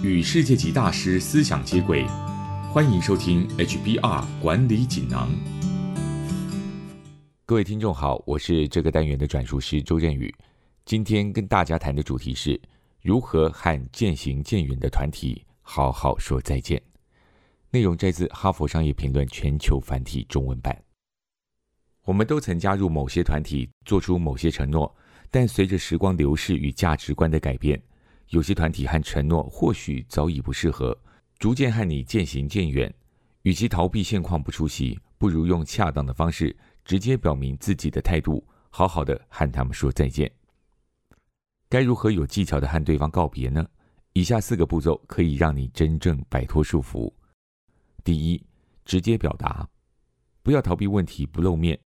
与世界级大师思想接轨，欢迎收听 HBR 管理锦囊。各位听众好，我是这个单元的转述师周振宇。今天跟大家谈的主题是如何和渐行渐远的团体好好说再见。内容摘自《哈佛商业评论》全球繁体中文版。我们都曾加入某些团体，做出某些承诺，但随着时光流逝与价值观的改变，有些团体和承诺或许早已不适合，逐渐和你渐行渐远。与其逃避现况不出席，不如用恰当的方式直接表明自己的态度，好好的和他们说再见。该如何有技巧的和对方告别呢？以下四个步骤可以让你真正摆脱束缚。第一，直接表达，不要逃避问题，不露面。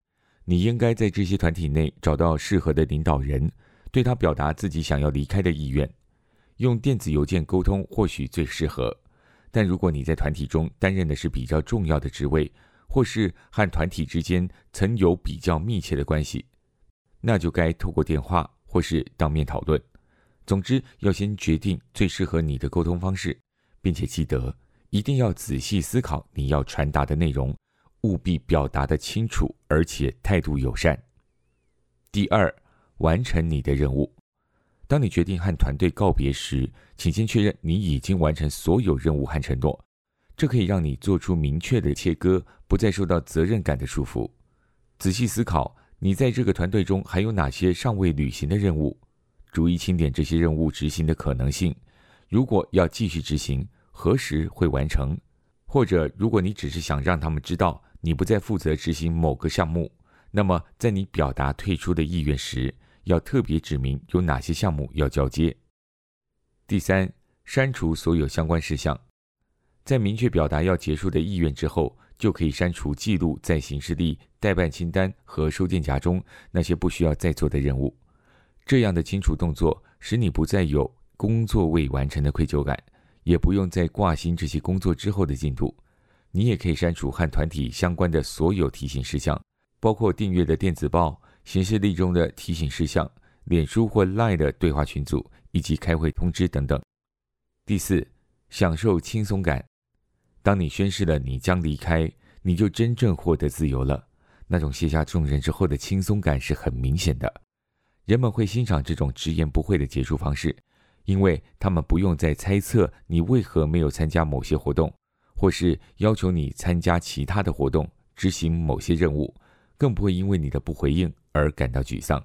你应该在这些团体内找到适合的领导人，对他表达自己想要离开的意愿。用电子邮件沟通或许最适合，但如果你在团体中担任的是比较重要的职位，或是和团体之间曾有比较密切的关系，那就该透过电话或是当面讨论。总之，要先决定最适合你的沟通方式，并且记得一定要仔细思考你要传达的内容。务必表达的清楚，而且态度友善。第二，完成你的任务。当你决定和团队告别时，请先确认你已经完成所有任务和承诺，这可以让你做出明确的切割，不再受到责任感的束缚。仔细思考，你在这个团队中还有哪些尚未履行的任务，逐一清点这些任务执行的可能性。如果要继续执行，何时会完成？或者，如果你只是想让他们知道。你不再负责执行某个项目，那么在你表达退出的意愿时，要特别指明有哪些项目要交接。第三，删除所有相关事项，在明确表达要结束的意愿之后，就可以删除记录在行事历、代办清单和收件夹中那些不需要再做的任务。这样的清除动作，使你不再有工作未完成的愧疚感，也不用再挂心这些工作之后的进度。你也可以删除和团体相关的所有提醒事项，包括订阅的电子报、行事历中的提醒事项、脸书或 Line 的对话群组以及开会通知等等。第四，享受轻松感。当你宣誓了你将离开，你就真正获得自由了。那种卸下重任之后的轻松感是很明显的。人们会欣赏这种直言不讳的结束方式，因为他们不用再猜测你为何没有参加某些活动。或是要求你参加其他的活动、执行某些任务，更不会因为你的不回应而感到沮丧。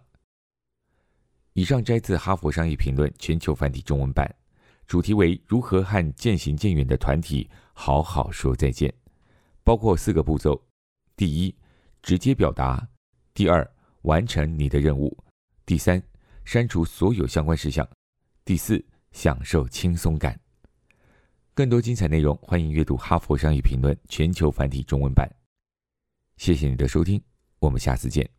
以上摘自《哈佛商业评论》全球繁体中文版，主题为如何和渐行渐远的团体好好说再见，包括四个步骤：第一，直接表达；第二，完成你的任务；第三，删除所有相关事项；第四，享受轻松感。更多精彩内容，欢迎阅读《哈佛商业评论》全球繁体中文版。谢谢你的收听，我们下次见。